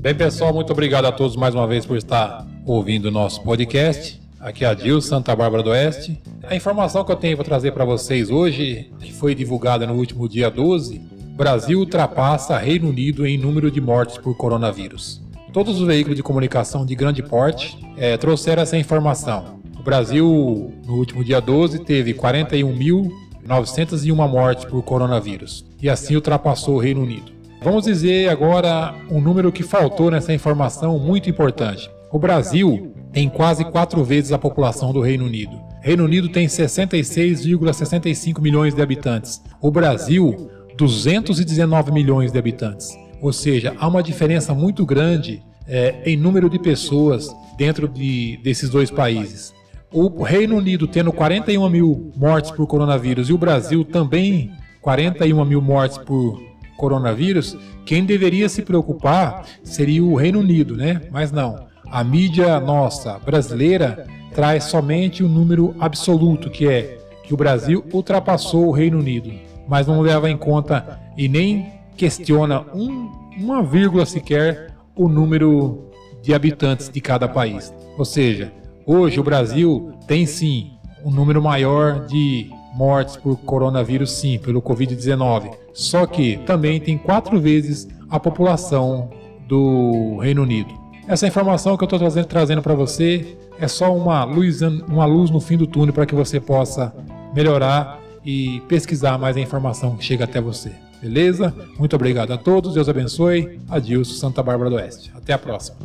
Bem, pessoal, muito obrigado a todos mais uma vez por estar ouvindo o nosso podcast. Aqui é a Dil, Santa Bárbara do Oeste. A informação que eu tenho para trazer para vocês hoje, que foi divulgada no último dia 12, Brasil ultrapassa Reino Unido em número de mortes por coronavírus. Todos os veículos de comunicação de grande porte é, trouxeram essa informação. O Brasil, no último dia 12, teve 41.901 mortes por coronavírus e assim ultrapassou o Reino Unido. Vamos dizer agora um número que faltou nessa informação muito importante. O Brasil tem quase quatro vezes a população do Reino Unido. Reino Unido tem 66,65 milhões de habitantes. O Brasil, 219 milhões de habitantes. Ou seja, há uma diferença muito grande é, em número de pessoas dentro de, desses dois países. O Reino Unido tendo 41 mil mortes por coronavírus e o Brasil também 41 mil mortes por coronavírus, quem deveria se preocupar seria o Reino Unido, né? Mas não. A mídia nossa brasileira traz somente o número absoluto, que é que o Brasil ultrapassou o Reino Unido, mas não leva em conta e nem questiona um, uma vírgula sequer o número de habitantes de cada país. Ou seja, hoje o Brasil tem sim um número maior de mortes por coronavírus, sim, pelo Covid-19. Só que também tem quatro vezes a população do Reino Unido. Essa informação que eu estou trazendo, trazendo para você é só uma luz, uma luz no fim do túnel para que você possa melhorar e pesquisar mais a informação que chega até você. Beleza? Muito obrigado a todos, Deus abençoe. Adilson, Santa Bárbara do Oeste. Até a próxima.